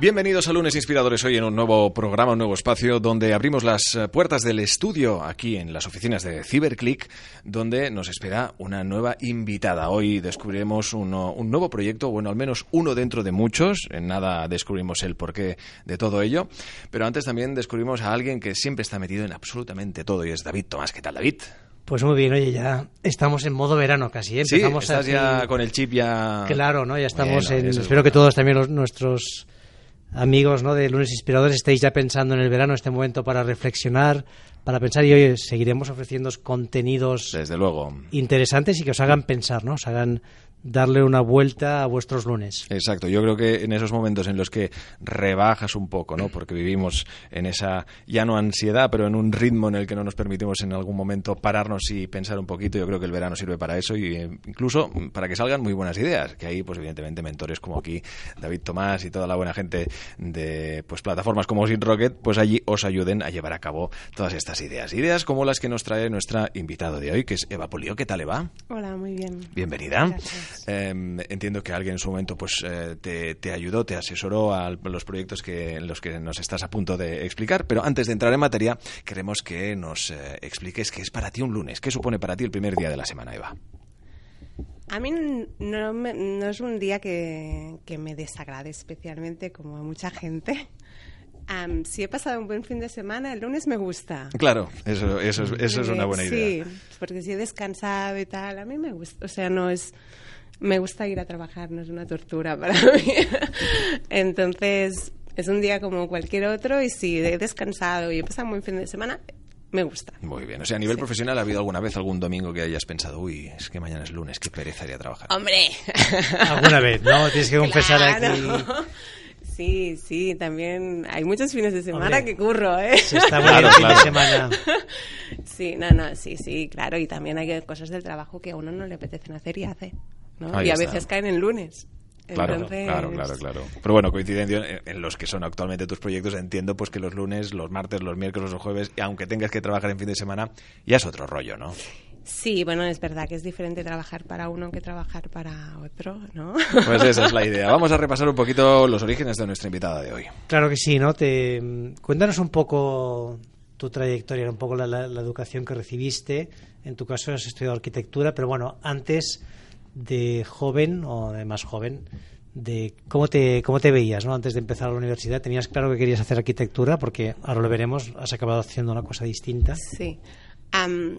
Bienvenidos a Lunes Inspiradores hoy en un nuevo programa, un nuevo espacio donde abrimos las eh, puertas del estudio aquí en las oficinas de Cyberclick, donde nos espera una nueva invitada. Hoy descubriremos uno- un nuevo proyecto, bueno, al menos uno dentro de muchos. En nada descubrimos el porqué de todo ello, pero antes también descubrimos a alguien que siempre está metido en absolutamente todo y es David Tomás. ¿Qué tal, David? Pues muy bien, oye, ya estamos en modo verano casi. ¿eh? Sí, Empezamos estás así- ya con el chip ya... Claro, ¿no? Ya estamos Bueno, en... es Espero que todos también los- nuestros amigos ¿no? de Lunes Inspiradores estéis ya pensando en el verano, este momento para reflexionar, para pensar y hoy seguiremos ofreciendo contenidos Desde luego. interesantes y que os hagan pensar, ¿no? Os hagan darle una vuelta a vuestros lunes. Exacto, yo creo que en esos momentos en los que rebajas un poco, ¿no? Porque vivimos en esa, ya no ansiedad, pero en un ritmo en el que no nos permitimos en algún momento pararnos y pensar un poquito, yo creo que el verano sirve para eso y eh, incluso para que salgan muy buenas ideas, que ahí pues evidentemente mentores como aquí David Tomás y toda la buena gente de pues plataformas como Sin Rocket, pues allí os ayuden a llevar a cabo todas estas ideas. Ideas como las que nos trae nuestra invitada de hoy, que es Eva Polio. ¿Qué tal, Eva? Hola, muy bien. Bienvenida. Gracias. Eh, entiendo que alguien en su momento pues eh, te, te ayudó, te asesoró a los proyectos que, en los que nos estás a punto de explicar, pero antes de entrar en materia queremos que nos eh, expliques qué es para ti un lunes, qué supone para ti el primer día de la semana, Eva. A mí no, me- no es un día que, que me desagrade especialmente como a mucha gente. Am, si he pasado un buen fin de semana, el lunes me gusta. Claro, eso, eso, es, eso es una buena idea. Sí, porque si he descansado y tal, a mí me gusta. O sea, no es. Me gusta ir a trabajar, no es una tortura para mí. Entonces, es un día como cualquier otro y si he descansado y he pasado un buen fin de semana, me gusta. Muy bien, o sea, a nivel Sí. profesional, ¿ha habido alguna vez algún domingo que hayas pensado, uy, es que mañana es lunes, qué pereza ir a trabajar? ¡Hombre! Alguna vez, ¿no? Tienes que confesar Claro. aquí. Sí, sí, también hay muchos fines de semana Hombre, que curro, ¿eh? Se está Claro, fin de claro. semana. Sí, no, no, sí, sí, claro. Y también hay cosas del trabajo que a uno no le apetecen hacer y hace. ¿No? Ahí y a está. veces caen en lunes. Claro, Entonces- claro, claro, claro. Pero bueno, coincidencia en, los que son actualmente tus proyectos, entiendo pues que los lunes, los martes, los miércoles, los jueves, y aunque tengas que trabajar en fin de semana, ya es otro rollo, ¿no? Sí, bueno, es verdad que es diferente trabajar para uno que trabajar para otro, ¿no? Pues esa es la idea. Vamos a repasar un poquito los orígenes de nuestra invitada de hoy. Claro que sí, ¿no? Te, cuéntanos un poco tu trayectoria, un poco la, la- la educación que recibiste. En tu caso has estudiado arquitectura, pero bueno, antes de joven o de más joven, de cómo te, cómo te veías, ¿no? Antes de empezar la universidad, tenías claro que querías hacer arquitectura, porque ahora lo veremos, has acabado haciendo una cosa distinta. Sí. Am,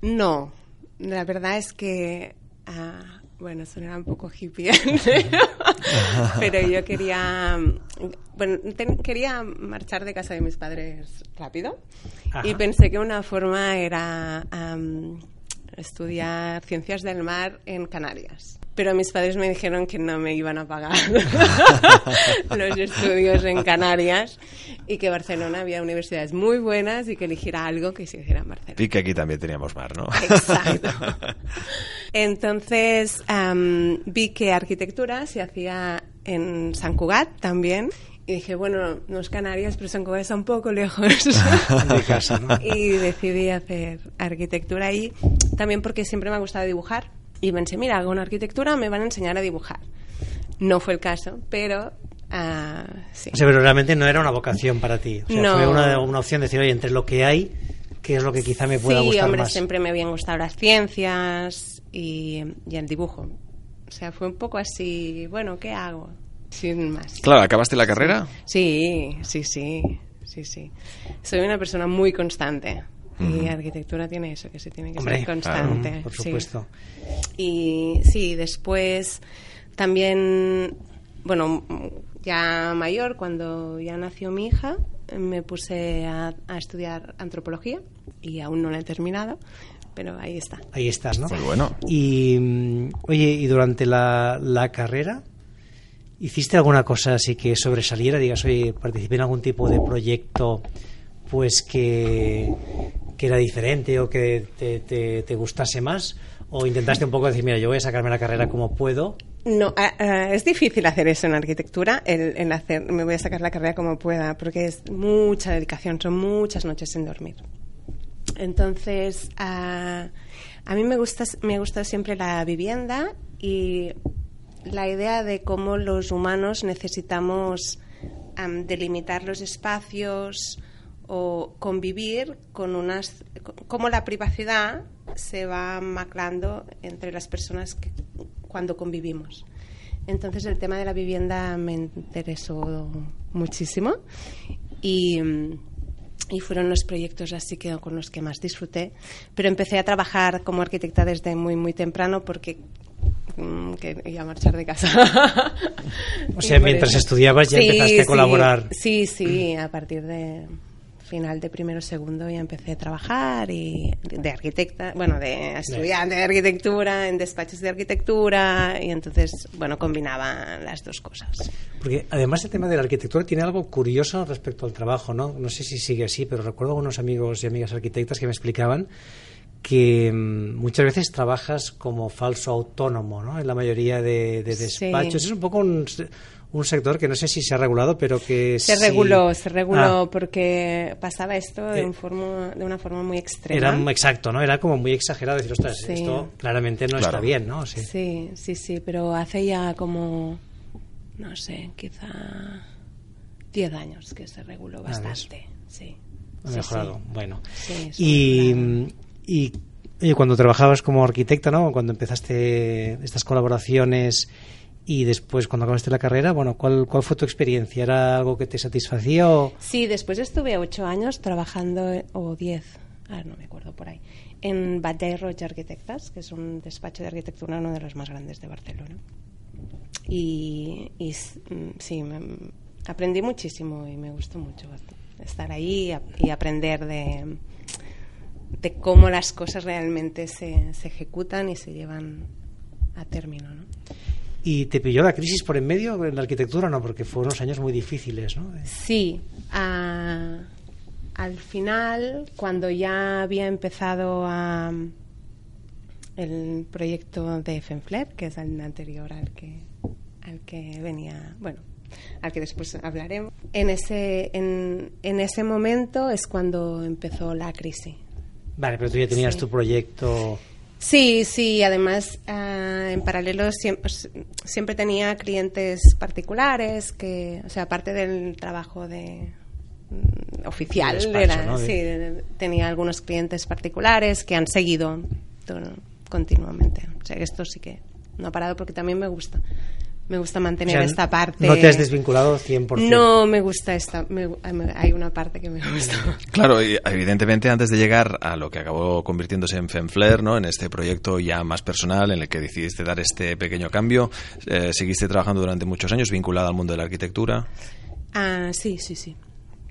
no, la verdad es que, ah, bueno, sonaba un poco hippie, pero yo quería, bueno, ten- quería marchar de casa de mis padres rápido y pensé que una forma era am, estudiar ciencias del mar en Canarias. Pero mis padres me dijeron que no me iban a pagar los estudios en Canarias y que Barcelona había universidades muy buenas y que eligiera algo que se hiciera en Barcelona. Y que aquí también teníamos mar, ¿no? Exacto. Entonces am, vi que arquitectura se hacía en San Cugat también. Y dije, bueno, no es Canarias, pero San Cugat está un poco lejos De casa, ¿no? y decidí hacer arquitectura ahí, también porque siempre me ha gustado dibujar. Y pensé, mira, hago una arquitectura, me van a enseñar a dibujar. No fue el caso, pero ah, sí. O sea, pero realmente no era una vocación para ti. O sea, No. fue una, una opción de decir, oye, entre lo que hay, ¿qué es lo que quizá me pueda sí, gustar hombre, más? siempre me habían gustado las ciencias y, y el dibujo. O sea, fue un poco así, bueno, ¿qué hago? Sin más. Claro, ¿acabaste la carrera? Sí, sí, sí, sí, sí. Soy una persona muy constante. Y arquitectura tiene eso, que se tiene que Hombre, ser constante. claro, por sí. supuesto. Y sí, después también, bueno, ya mayor, cuando ya nació mi hija, me puse a, a estudiar antropología y aún no la he terminado, pero ahí está. Ahí estás, ¿no? Muy bueno. Y, mm, oye, y durante la, la carrera, ¿hiciste alguna cosa así que sobresaliera? Digas, oye, participé en algún tipo de proyecto, pues que, que era diferente o que te, gustase más? ¿O intentaste un poco decir, mira, yo voy a sacarme la carrera como puedo? No, ah, ah, es difícil hacer eso en arquitectura, el, hacer, me voy a sacar la carrera como pueda, porque es mucha dedicación, son muchas noches sin dormir. Entonces, ah, a mí me gusta, me gusta siempre la vivienda y la idea de cómo los humanos necesitamos am, delimitar los espacios o convivir con unas cómo la privacidad se va maclando entre las personas cuando convivimos. Entonces el tema de la vivienda me interesó muchísimo y, y fueron los proyectos así que con los que más disfruté. Pero empecé a trabajar como arquitecta desde muy muy temprano porque mm, quería marchar de casa. O sea, mientras estudiabas ya Sí, empezaste a colaborar. Sí, sí, a partir de final de primero segundo ya empecé a trabajar y de arquitecta, bueno, de estudiante de arquitectura, en despachos de arquitectura y entonces, bueno, combinaba las dos cosas. Porque además el tema de la arquitectura tiene algo curioso respecto al trabajo, ¿no? No sé si sigue así, pero recuerdo a unos amigos y amigas arquitectas que me explicaban que mm, muchas veces trabajas como falso autónomo, ¿no? En la mayoría de, de Sí. despachos. Es un poco un, se- un sector que no sé si se ha regulado, pero que Se sí- reguló, se reguló Ah, porque pasaba esto de, Eh, un forma, de una forma muy extrema. era exacto, ¿no? Era como muy exagerado decir, ostras, Sí. esto claramente no Claro. está bien, ¿no? Sí. Sí, sí, sí, pero hace ya como, no sé, quizá 10 años que se reguló Ah, bastante. Sí. Ha Sí, mejorado, sí. bueno. Sí, y, y oye, cuando trabajabas como arquitecta, ¿no? Cuando empezaste estas colaboraciones y después cuando acabaste la carrera, bueno, ¿cuál, cuál fue tu experiencia? ¿Era algo que te satisfacía o...? Sí, después estuve ocho años trabajando, eh, o diez, ah, no me acuerdo por ahí, en Batlle Roig Arquitectas, que es un despacho de arquitectura, uno de los más grandes de Barcelona. Y, y mm, sí, me- aprendí muchísimo y me gustó mucho estar ahí y aprender de, de cómo las cosas realmente se, se ejecutan y se llevan a término. ¿no? ¿Y te pilló la crisis por en medio en la arquitectura? No, porque fueron unos años muy difíciles, ¿no? Sí, a- al final, cuando ya había empezado a, el proyecto de Fenfler, que es el anterior al que, al que venía, bueno, al que después hablaremos, en ese, en, en ese momento es cuando empezó la crisis. Vale, pero tú ya tenías Sí. tu proyecto... Sí, sí, además ah, en paralelo siempre, siempre tenía clientes particulares que, o sea, aparte del trabajo de mm, oficial, despacho, era- sí, tenía algunos clientes particulares que han seguido todo- continuamente. O sea, esto sí que no ha parado porque también me gusta. Me gusta o mantener sea, esta parte. No te has desvinculado 100%. No me gusta esta. me- hay una parte que me gusta. Claro, y evidentemente antes de llegar a lo que acabó convirtiéndose en Fenflair, ¿no? en este proyecto ya más personal en el que decidiste dar este pequeño cambio, eh, seguiste trabajando durante muchos años vinculada al mundo de la arquitectura. Ah, sí, sí, sí.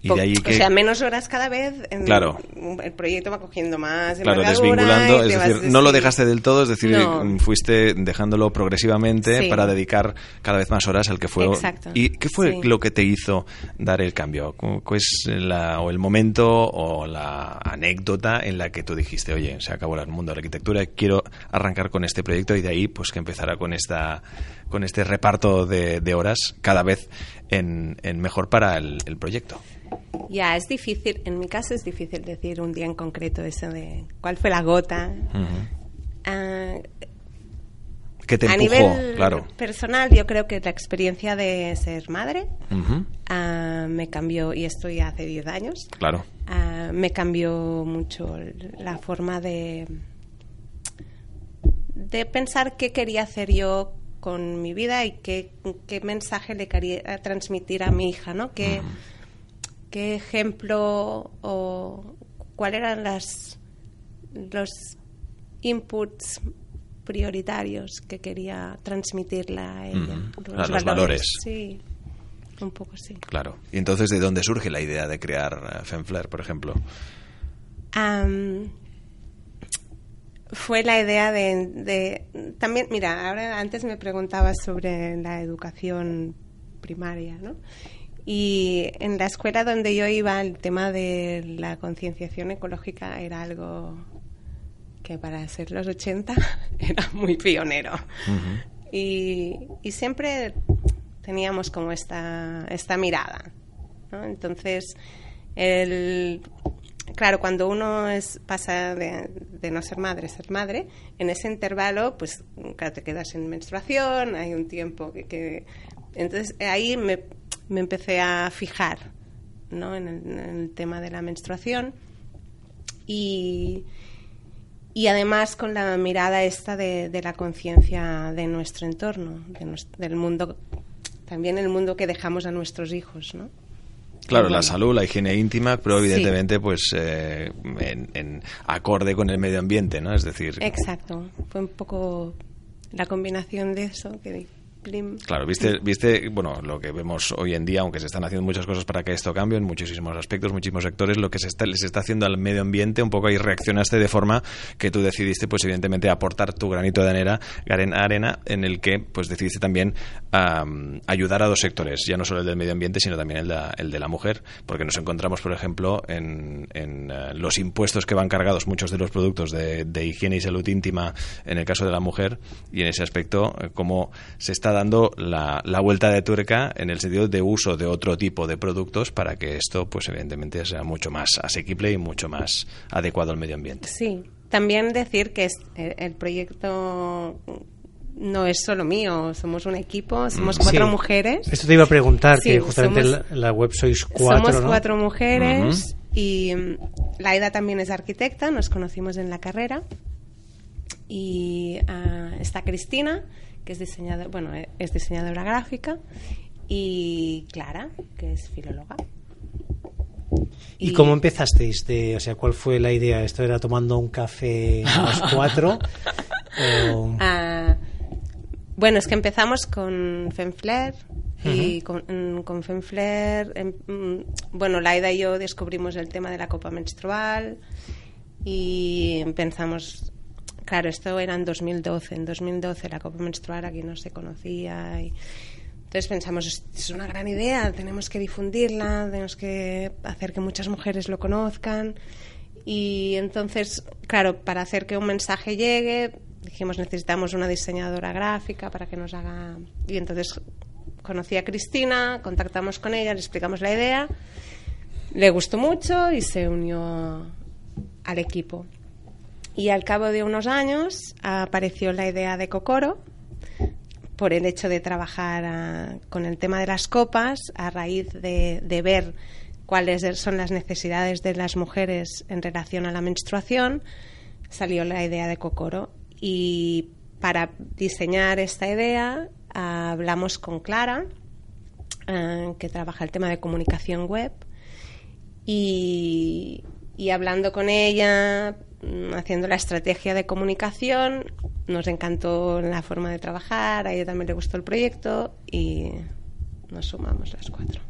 Y Po- de ahí que- O sea, menos horas cada vez. en- Claro. El proyecto va cogiendo más. Claro, desvinculando, es decir, no lo dejaste del todo, es decir, No. mm, fuiste dejándolo progresivamente Sí. para dedicar cada vez más horas al que fue. Exacto. ¿Y qué fue Sí. lo que te hizo dar el cambio? ¿Cu- ¿Cuál es la, o el momento o la anécdota en la que tú dijiste, oye, se acabó el mundo de la arquitectura, quiero arrancar con este proyecto y de ahí pues que empezara con esta con este reparto de, de horas cada vez en, en mejor para el, el proyecto? Ya, es difícil. En mi caso es difícil decir un día en concreto eso de cuál fue la gota. Ujú. Ah, ¿Qué te a empujó? nivel claro. personal, yo creo que la experiencia de ser madre ah, me cambió, y esto ya hace 10 años, Claro. Ah, me cambió mucho la forma de de pensar qué quería hacer yo con mi vida y qué, qué mensaje le quería transmitir a mi hija, ¿no? ¿Qué, qué ejemplo o cuáles eran las los inputs prioritarios que quería transmitirle a ella. A los valores. Sí. un poco sí. Claro. ¿Y entonces de dónde surge la idea de crear eh, Femflair, por ejemplo? Fue la idea de, de- también mira ahora antes me preguntabas sobre la educación primaria no y en la escuela donde yo iba el tema de la concienciación ecológica era algo que para ser los 80 era muy pionero y, y siempre teníamos como esta, esta mirada. ¿no? Entonces, el, claro, cuando uno es, pasa de, de no ser madre a ser madre, en ese intervalo, pues claro, te quedas en menstruación, hay un tiempo que... que- entonces, ahí me, me empecé a fijar ¿no? en, el, en el tema de la menstruación y, y además con la mirada esta de, de la conciencia de nuestro entorno, de nues- del mundo, también el mundo que dejamos a nuestros hijos, ¿no? Claro, la salud, la higiene íntima, pero Sí. evidentemente, pues, eh, en, en acorde con el medio ambiente, ¿no? Es decir, Exacto, fue un poco la combinación de eso que Claro, viste, viste, bueno, lo que vemos hoy en día, aunque se están haciendo muchas cosas para que esto cambie en muchísimos aspectos, muchísimos sectores, lo que se está, les está haciendo al medio ambiente, un poco ahí reaccionaste de forma que tú decidiste, pues evidentemente, aportar tu granito de arena, arena en el que, pues decidiste también am, ayudar a dos sectores, ya no solo el del medio ambiente, sino también el de, la- mujer, porque nos encontramos, por ejemplo, en, en, eh, los impuestos que van cargados muchos de los productos de, de higiene y salud íntima en el caso de la mujer, y en ese aspecto, eh, cómo se está dando la, la vuelta de tuerca en el sentido de uso de otro tipo de productos para que esto, pues evidentemente, sea mucho más asequible y mucho más adecuado al medio ambiente. Sí, también decir que es- el, el proyecto no es solo mío, somos un equipo, somos cuatro Sí. mujeres. Esto te iba a preguntar, Sí, que justamente somos- en la, la web sois cuatro, Somos ¿no? cuatro mujeres y mm, Laida también es arquitecta, nos conocimos en la carrera. Y ah, está Cristina, que es diseñadora, bueno, eh, es diseñadora gráfica, y Clara, que es filóloga. ¿Y, cómo empezasteis? De, o sea, ¿cuál fue la idea? ¿Esto era tomando un café los cuatro? o... Ah, bueno, es que empezamos con Femflair y con, mm, con Femflair, em, mm, bueno, Laida y yo descubrimos el tema de la copa menstrual y pensamos, claro, esto era en 2012, en 2012 la copa menstrual aquí no se conocía y entonces pensamos, es una gran idea, tenemos que difundirla, tenemos que hacer que muchas mujeres lo conozcan. Y entonces, claro, para hacer que un mensaje llegue, dijimos necesitamos una diseñadora gráfica para que nos haga. Y entonces conocí a Cristina, contactamos con ella, le explicamos la idea, le gustó mucho y se unió al equipo. Y al cabo de unos años apareció la idea de Cocoro por el hecho de trabajar ah, con el tema de las copas a raíz de, de ver cuáles son las necesidades de las mujeres en relación a la menstruación, salió la idea de Cocoro. Y para diseñar esta idea ah, hablamos con Clara, ah, que trabaja el tema de comunicación web, y, y hablando con ella, mm, haciendo la estrategia de comunicación, nos encantó la forma de trabajar, a ella también le gustó el proyecto y nos sumamos las cuatro.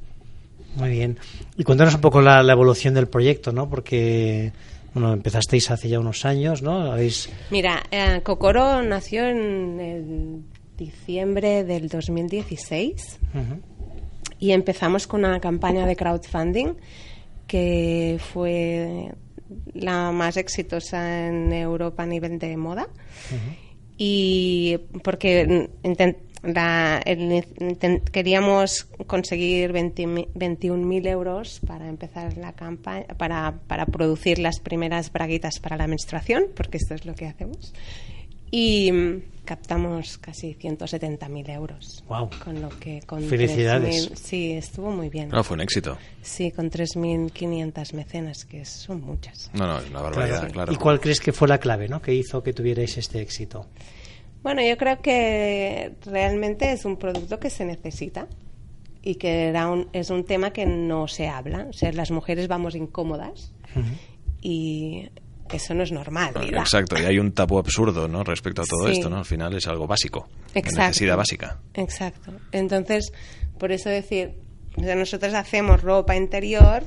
Muy bien. Y cuéntanos un poco la, la evolución del proyecto, ¿no? Porque, bueno, empezasteis hace ya unos años, ¿no? Habéis... Mira, eh, Cocoro nació en el diciembre del 2016 Ujú. y empezamos con una campaña de crowdfunding que fue la más exitosa en Europa a nivel de moda. Y porque la- el- queríamos conseguir 20 mi- 21.000 euros para empezar la campaña, para, para producir las primeras braguitas para la menstruación, porque esto es lo que hacemos. Y captamos casi 170.000 euros. Guau. Con lo que con Felicidades. 3.000 Sí, estuvo muy bien. No, fue un éxito. Sí, con 3.500 mecenas, que son muchas. No, no, es una barbaridad, Claro. claro. ¿Y cuál crees que fue la clave, ¿no? Que hizo que tuvierais este éxito. Bueno, yo creo que realmente es un producto que se necesita y que era un- es un tema que no se habla. O sea, las mujeres vamos incómodas y eso no es normal. Exacto, y hay un tabú absurdo ¿no? respecto a todo Sí. esto, ¿no? Al final es algo básico, una Exacto. necesidad básica. Exacto. Entonces, por eso decir, O sea, nosotros hacemos ropa interior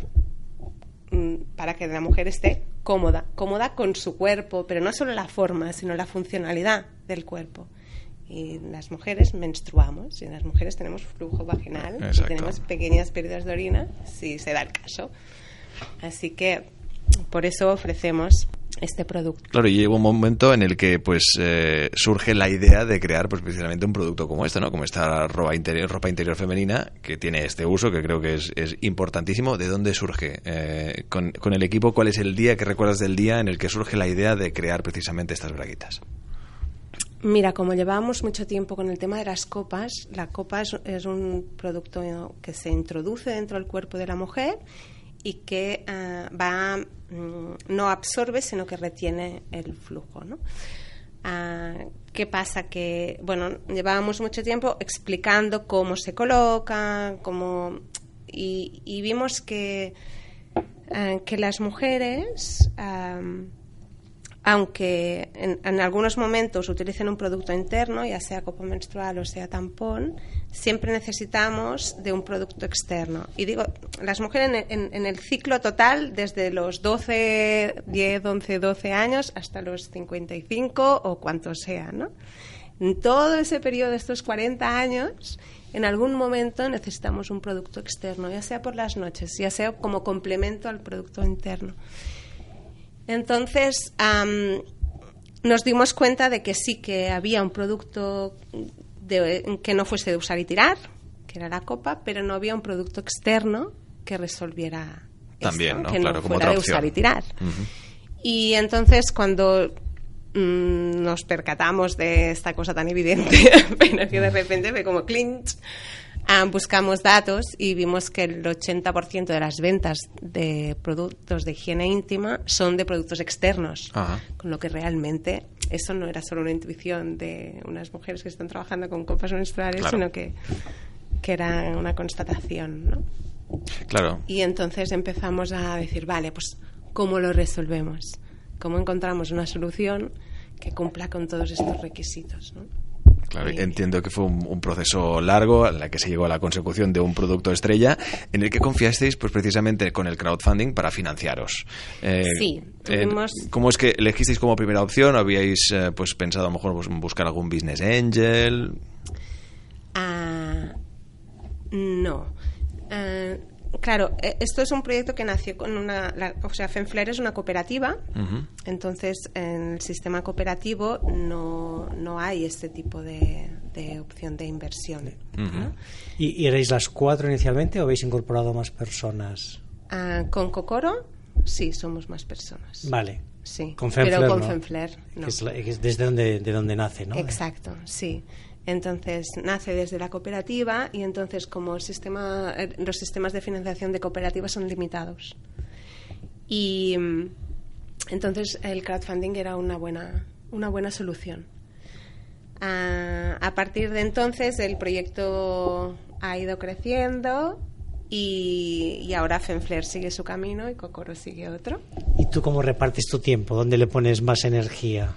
mm, para que la mujer esté cómoda, cómoda con su cuerpo, pero no solo la forma, sino la funcionalidad del cuerpo. Y las mujeres menstruamos, y las mujeres tenemos flujo vaginal, y tenemos pequeñas pérdidas de orina, si se da el caso. Así que por eso ofrecemos este producto. Claro, y llega un momento en el que pues eh, surge la idea de crear pues precisamente un producto como este, ¿no? Como esta ropa interior, ropa interior femenina que tiene este uso que creo que es, es importantísimo. ¿De dónde surge? Eh, con, con el equipo, ¿cuál es el día que recuerdas del día en el que surge la idea de crear precisamente estas braguitas? Mira, como llevábamos mucho tiempo con el tema de las copas, la copa es, es un producto que se introduce dentro del cuerpo de la mujer y que ah, va mm, no absorbe, sino que retiene el flujo, ¿no? Ah, ¿Qué pasa? Que, bueno, llevábamos mucho tiempo explicando cómo se coloca, cómo... Y, vimos que, ah, que las mujeres... aunque en, en algunos momentos utilicen un producto interno, ya sea copa menstrual o sea tampón, siempre necesitamos de un producto externo. Y digo, las mujeres en, el ciclo total, desde los 12, 10, 11, 12 años hasta los 55 o cuantos sea, ¿no? En todo ese periodo de estos 40 años, en algún momento necesitamos un producto externo, ya sea por las noches, ya sea como complemento al producto interno. Entonces, nos dimos cuenta de que sí que había un producto de- que no fuese de usar y tirar, que era la copa, pero no había un producto externo que resolviera esto, También, ¿no? que Claro, no como fuera de opción. usar y tirar. Y entonces cuando mm, nos percatamos de esta cosa tan evidente, pero que de repente fue como clinch, ah, buscamos datos y vimos que el 80% de las ventas de productos de higiene íntima son de productos externos, con lo que realmente eso no era solo una intuición de unas mujeres que están trabajando con copas menstruales, Claro. sino que, que era una constatación, ¿no? Claro. Y entonces empezamos a decir, vale, pues ¿cómo lo resolvemos? ¿Cómo encontramos una solución que cumpla con todos estos requisitos? ¿no? Claro, entiendo que fue un, un proceso largo en el que se llegó a la consecución de un producto estrella en el que confiasteis pues precisamente con el crowdfunding para financiaros. Eh, Sí, eh, tuvimos- ¿Cómo es que elegisteis como primera opción? ¿Habíais eh, pues pensado a lo mejor pues, buscar algún business angel? Ah, no. Ah, claro, eh, esto es un proyecto que nació con una... la- o sea, Fenfler es una cooperativa, entonces en el sistema cooperativo no, no hay este tipo de, de opción de inversión. ¿no? ¿Y, y erais las cuatro inicialmente o habéis incorporado más personas? Ah, con Cocoro, sí, somos más personas. Vale. Sí, Con Fenfler, pero con ¿no? Fenfler no. Que es, la- que es desde donde, de donde nace, ¿no? Exacto, sí. Entonces nace desde la cooperativa y entonces como sistema, eh, los sistemas de financiación de cooperativas son limitados. Y mm, entonces el crowdfunding era una buena, una buena solución. Ah, a partir de entonces el proyecto ha ido creciendo y, y ahora Fenfler sigue su camino y Cocoro sigue otro. ¿Y tú cómo repartes tu tiempo? ¿Dónde le pones más energía?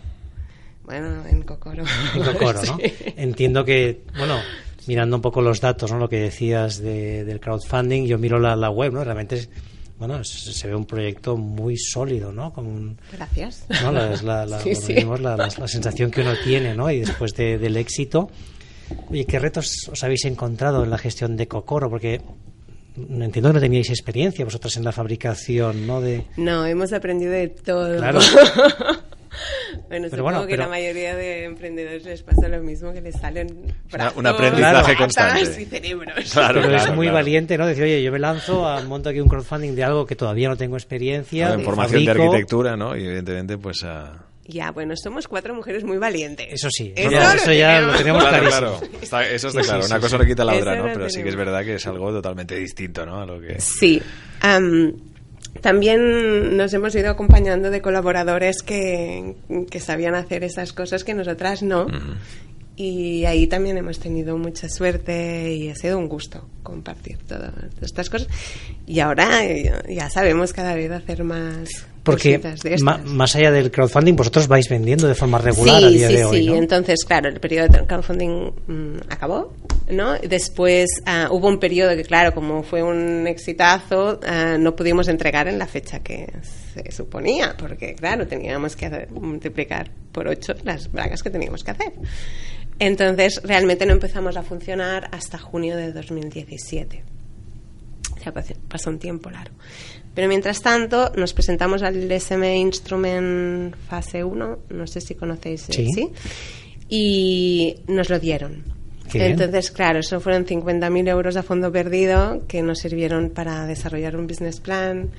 Bueno, en Cocoro. En Cocoro, ¿no? Sí. Entiendo que, bueno, mirando un poco los datos, ¿no? Lo que decías de- del crowdfunding, yo miro la, la web, ¿no? Realmente, es, bueno, se ve un proyecto muy sólido, ¿no? Con un- Gracias. ¿no? La, la, la- Sí, sí. digamos, la- sensación que uno tiene, ¿no? Y después de- del éxito. Oye, ¿qué retos os habéis encontrado en la gestión de Cocoro? Porque entiendo que no teníais experiencia vosotras en la fabricación, ¿no? De, No, hemos aprendido de todo. Claro. bueno, Pero supongo bueno, que pero- la mayoría de emprendedores les pasa lo mismo, que les salen brazos, un aprendizaje patas constante. y cerebros. Claro, pero es claro, muy claro. valiente, ¿no? Decir, oye, yo me lanzo, a, monto aquí un crowdfunding de algo que todavía no tengo experiencia. en formación de arquitectura, ¿no? Y evidentemente pues a... Ya, bueno, somos cuatro mujeres muy valientes. Eso sí, Eso, eso, ya- eso ya lo tenemos Claro, claro. Está- eso está Sí, sí, claro. sí, Una cosa sí. no quita la otra, ¿no? Pero sí que es tenemos. verdad que es algo totalmente distinto, ¿no? A lo que... Sí. Am, también nos hemos ido acompañando de colaboradores que, que sabían hacer esas cosas que nosotras no. Y ahí también hemos tenido mucha suerte y ha sido un gusto compartir todas estas cosas. Y ahora eh, ya sabemos cada vez hacer más Porque de más allá del crowdfunding, vosotros vais vendiendo de forma regular a sí, día sí, de hoy, sí. ¿no? Entonces, claro, el periodo de crowdfunding mm, acabó ¿no? Después ah, hubo un periodo que, claro, como fue un exitazo, ah, no pudimos entregar en la fecha que se suponía, porque, claro, teníamos que hacer- multiplicar por ocho las bragas que teníamos que hacer. Entonces, realmente no empezamos a funcionar hasta junio de 2017. Ya pasó- pasó un tiempo largo. Pero mientras tanto, nos presentamos al SM Instrument Fase 1, no sé si conocéis, eh, Sí. y nos lo dieron. Qué bien. Entonces, claro, eso fueron 50.000 euros a fondo perdido que nos sirvieron para desarrollar un business plan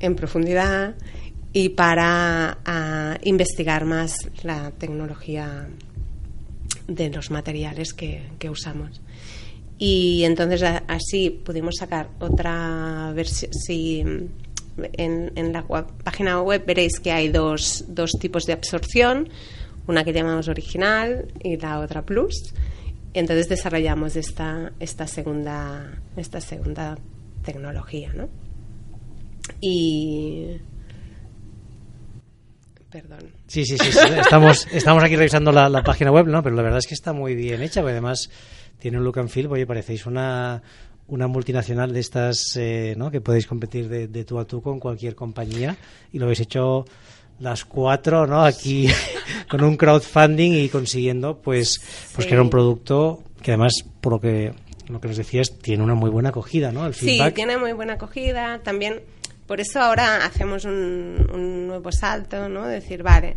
en profundidad y para ah, investigar más la tecnología de los materiales que, que usamos. Y entonces así pudimos sacar otra versión. Si en, en la página web veréis que hay dos, dos tipos de absorción, una que llamamos original y la otra plus. Entonces desarrollamos esta, esta, segunda, esta segunda tecnología. ¿no? Y. Perdón. Sí, sí, sí, sí. Estamos, estamos aquí revisando la, la página web, ¿no? Pero la verdad es que está muy bien hecha, porque además tiene un look and feel, oye, parecéis una, una multinacional de estas, eh, ¿no? Que podéis competir de, de tú a tú con cualquier compañía y lo habéis hecho las cuatro, ¿no? Aquí con un crowdfunding y consiguiendo, pues, pues que era un producto que además, por lo que, lo que nos decías, tiene una muy buena acogida, ¿no? El Sí, tiene muy buena acogida. También, por eso ahora hacemos un, un nuevo salto, ¿no? Decir, vale,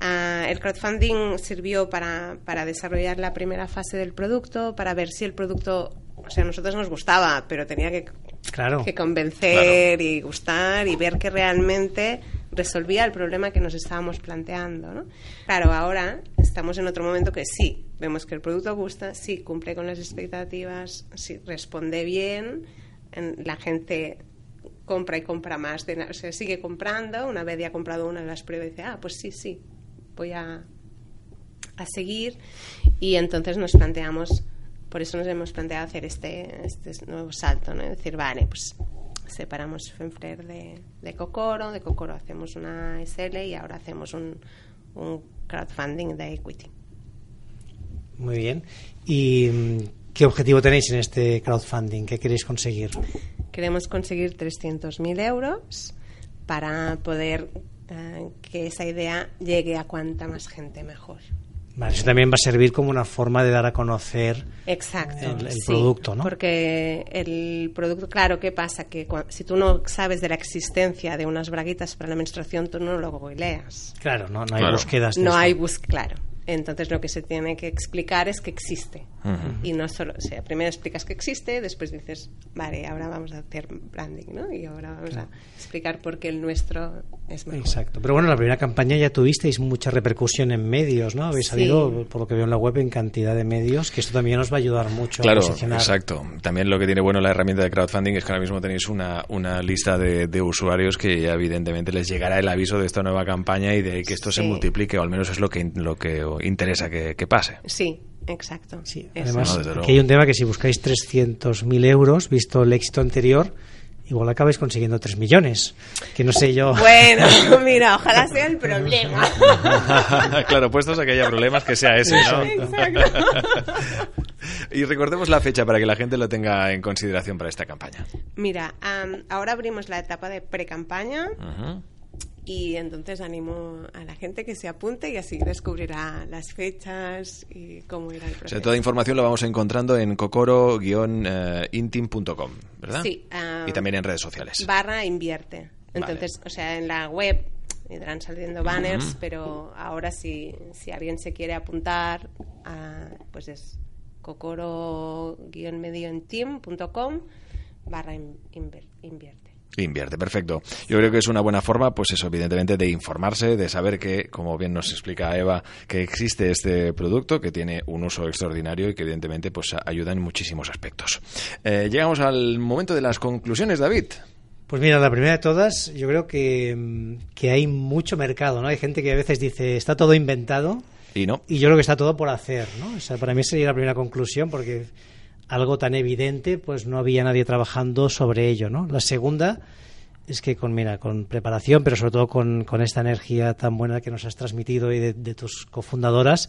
ah, el crowdfunding sirvió para, para desarrollar la primera fase del producto, para ver si el producto, o sea, a nosotros nos gustaba, pero tenía que, Claro. que convencer y gustar y ver que realmente resolvía el problema que nos estábamos planteando, ¿no? Claro, ahora estamos en otro momento que sí, vemos que el producto gusta, sí cumple con las expectativas, sí responde bien, en- la gente compra y compra más, de, o sea, sigue comprando, una vez ya ha comprado una de las pruebas dice, ah, pues sí, sí, voy a, a seguir y entonces nos planteamos, por eso nos hemos planteado hacer este, este nuevo salto, ¿no? Decir, vale, pues separamos Fenflair de, de Cocoro, de Cocoro hacemos una SL y ahora hacemos un, un crowdfunding de equity. Muy bien. ¿Y mm, qué objetivo tenéis en este crowdfunding? ¿Qué queréis conseguir? Queremos conseguir 300.000 euros para poder eh, que esa idea llegue a cuanta más gente mejor. Vale, eso también va a servir como una forma de dar a conocer Exacto. el, el sí, producto, ¿no? Porque el producto, claro, ¿qué pasa? Que cua- si tú no sabes de la existencia de unas braguitas para la menstruación, tú no lo googleas. Claro, no, no hay Claro. búsquedas. de No eso. hay búsqueda, claro. Entonces lo que se tiene que explicar es que existe. Y no solo, o sea, primero explicas que existe, después dices, vale, ahora vamos a hacer branding, ¿no? Y ahora vamos a explicar por qué el nuestro es mejor. Exacto. Pero bueno, la primera campaña ya tuvisteis mucha repercusión en medios, ¿no? Habéis Sí. salido, por lo que veo en la web, en cantidad de medios, que esto también os va a ayudar mucho Claro, a posicionar. exacto. También lo que tiene bueno la herramienta de crowdfunding es que ahora mismo tenéis una, una lista de, de usuarios que ya evidentemente les llegará el aviso de esta nueva campaña y de que esto se multiplique, o al menos es lo que, lo que interesa que, que pase. Sí, exacto. Sí, además, No, aquí hay un tema que si buscáis 300.000 euros, visto el éxito anterior, igual acabáis consiguiendo 3 millones. Que no sé yo. Bueno, mira, ojalá sea el problema. claro, puestos a que haya problemas, que sea ese, ¿no? Exacto. y recordemos la fecha para que la gente lo tenga en consideración para esta campaña. Mira, am, ahora abrimos la etapa de pre-campaña. Y entonces animo a la gente que se apunte y así descubrirá las fechas y cómo irá el O proceso. sea, toda información la vamos encontrando en cocoro-intim.com, ¿verdad? Sí, ah, y también en redes sociales. barra invierte. Entonces, o sea, en la web irán saliendo banners, pero ahora si, si alguien se quiere apuntar, a, pues es cocoro-medioenteam.com barra invierte. Invierte, perfecto. Yo creo que es una buena forma, pues eso, evidentemente, de informarse, de saber que, como bien nos explica Eva, que existe este producto, que tiene un uso extraordinario y que, evidentemente, pues ayuda en muchísimos aspectos. Eh, llegamos al momento de las conclusiones, David. Pues mira, la primera de todas, yo creo que, que hay mucho mercado, ¿no? Hay gente que a veces dice, está todo inventado, Y no. y yo creo que está todo por hacer, ¿no? O sea, para mí sería la primera conclusión, porque algo tan evidente, pues no había nadie trabajando sobre ello, ¿no? La segunda es que con, mira, con preparación, pero sobre todo con, con esta energía tan buena que nos has transmitido y de, tus cofundadoras,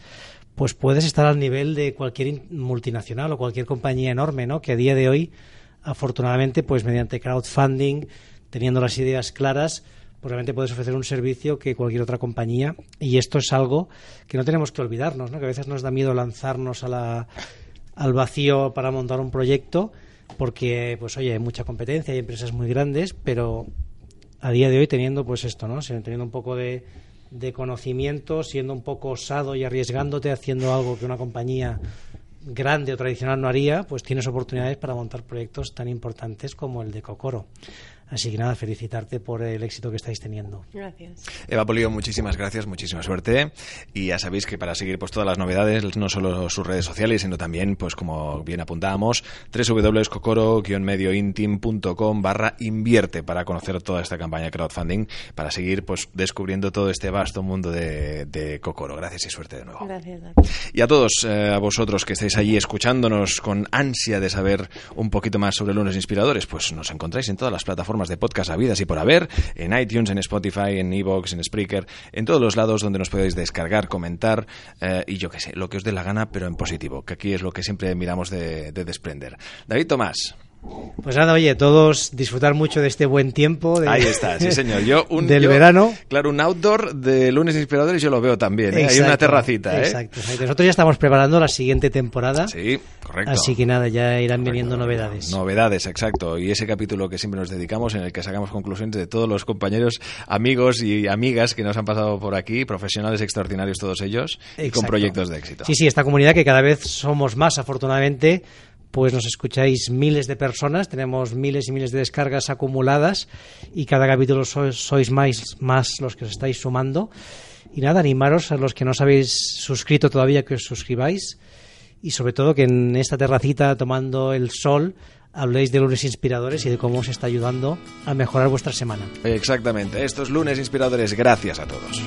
pues puedes estar al nivel de cualquier in- multinacional o cualquier compañía enorme, ¿no? Que a día de hoy, afortunadamente, pues mediante crowdfunding, teniendo las ideas claras, pues realmente puedes ofrecer un servicio que cualquier otra compañía. Y esto es algo que no tenemos que olvidarnos, ¿no? Que a veces nos da miedo lanzarnos a la, al vacío para montar un proyecto, porque, pues oye, hay mucha competencia, hay empresas muy grandes, pero a día de hoy teniendo pues esto, ¿no? Teniendo un poco de, de conocimiento, siendo un poco osado y arriesgándote haciendo algo que una compañía grande o tradicional no haría, pues tienes oportunidades para montar proyectos tan importantes como el de Cocoro. Así que nada, felicitarte por el éxito que estáis teniendo. Gracias. Eva Polío, muchísimas gracias, muchísima suerte. Y ya sabéis que para seguir pues todas las novedades, no solo sus redes sociales, sino también, pues como bien apuntábamos, www.cocoro-mediointim.com barra invierte para conocer toda esta campaña de crowdfunding, para seguir pues descubriendo todo este vasto mundo de, de Cocoro. Gracias y suerte de nuevo. Gracias ti. Y a todos, eh, a vosotros que estáis allí escuchándonos con ansia de saber un poquito más sobre lunes inspiradores, pues nos encontráis en todas las plataformas de podcast habidas y por haber, en iTunes, en Spotify, en Evox, en Spreaker, en todos los lados donde nos podéis descargar, comentar eh, y yo qué sé, lo que os dé la gana, pero en positivo, que aquí es lo que siempre miramos de, de desprender. David Tomás. Pues nada, oye, todos disfrutar mucho de este buen tiempo. de- Ahí está, sí señor. Yo un, del yo- verano. Claro, un outdoor de lunes inspiradores yo lo veo también. ¿eh? Hay una Exacto, terracita, ¿eh? Exacto, exacto. Nosotros ya estamos preparando la siguiente temporada. Sí, correcto. Así que nada, ya irán viniendo novedades. Novedades, exacto. Y ese capítulo que siempre nos dedicamos en el que sacamos conclusiones de todos los compañeros, amigos y amigas que nos han pasado por aquí, profesionales extraordinarios todos ellos, y con proyectos de éxito. Sí, sí, esta comunidad que cada vez somos más, afortunadamente, pues nos escucháis miles de personas, tenemos miles y miles de descargas acumuladas y cada capítulo sois, sois más, más los que os estáis sumando. Y nada, animaros a los que no os habéis suscrito todavía que os suscribáis y sobre todo que en esta terracita tomando el sol habléis de lunes inspiradores y de cómo os está ayudando a mejorar vuestra semana. Exactamente. Estos lunes inspiradores, gracias a todos.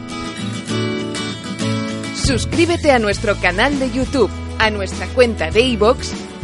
Suscríbete a nuestro canal de YouTube, a nuestra cuenta de iVoox